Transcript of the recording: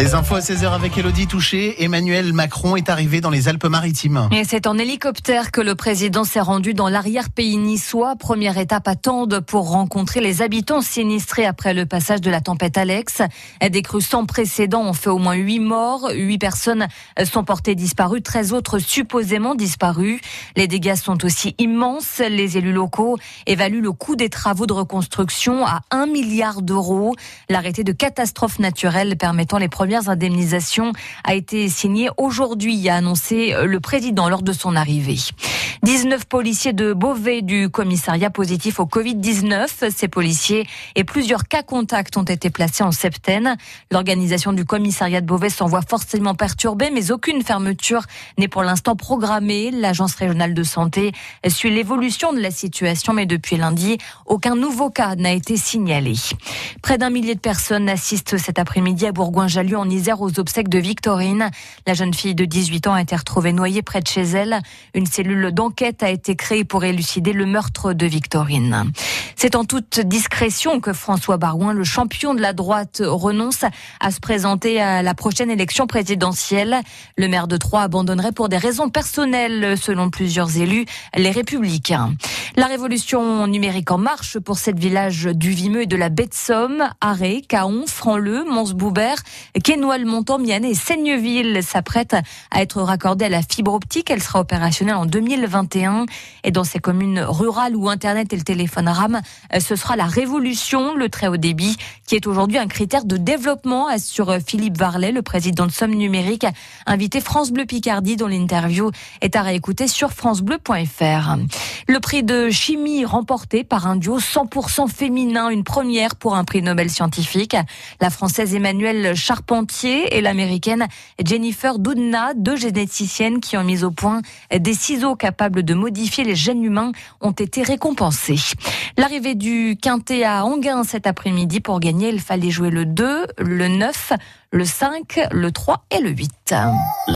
Les infos à 16h avec Elodie Touché. Emmanuel Macron est arrivé dans les Alpes-Maritimes. Et c'est en hélicoptère que le président s'est rendu dans l'arrière-pays niçois. Première étape à Tende pour rencontrer les habitants sinistrés après le passage de la tempête Alex. Des crues sans précédent ont fait au moins 8 morts. 8 personnes sont portées disparues, 13 autres supposément disparues. Les dégâts sont aussi immenses. Les élus locaux évaluent le coût des travaux de reconstruction à 1 milliard d'euros. L'arrêté de catastrophe naturelle permettant les premières indemnisations a été signé aujourd'hui, a annoncé le président lors de son arrivée. 19 policiers de Beauvais du commissariat positif au Covid-19. Ces policiers et plusieurs cas contacts ont été placés en septaine. L'organisation du commissariat de Beauvais s'en voit forcément perturbée, mais aucune fermeture n'est pour l'instant programmée. L'agence régionale de santé suit l'évolution de la situation, mais depuis lundi, aucun nouveau cas n'a été signalé. Près d'un millier de personnes assistent cet après-midi à Bourgoin-Jallieu en Isère aux obsèques de Victorine. La jeune fille de 18 ans a été retrouvée noyée près de chez elle. Une cellule d'enquête a été créée pour élucider le meurtre de Victorine. C'est en toute discrétion que François Barouin, le champion de la droite, renonce à se présenter à la prochaine élection présidentielle. Le maire de Troyes abandonnerait pour des raisons personnelles, selon plusieurs élus, les républicains. La révolution numérique en marche pour cette village du Vimeux et de la baie de Somme. Arrêt, Caon, Franleux, Mons-Boubert, Quesnoy, Montant-Miane et Seigneville s'apprêtent à être raccordées à la fibre optique. Elle sera opérationnelle en 2021. Et dans ces communes rurales où Internet et le téléphone RAM, ce sera la révolution, le très haut débit, qui est aujourd'hui un critère de développement, assure Philippe Varlet, le président de Somme Numérique, invité France Bleu Picardie, dont l'interview est à réécouter sur francebleu.fr. Le prix de chimie remporté par un duo 100% féminin, une première pour un prix Nobel scientifique. La française Emmanuelle Charpentier et l'américaine Jennifer Doudna, deux généticiennes qui ont mis au point des ciseaux capables de modifier les gènes humains, ont été récompensés. L'arrivée du quintet à Anguin cet après-midi pour gagner, il fallait jouer le 2, le 9, le 5, le 3 et le 8.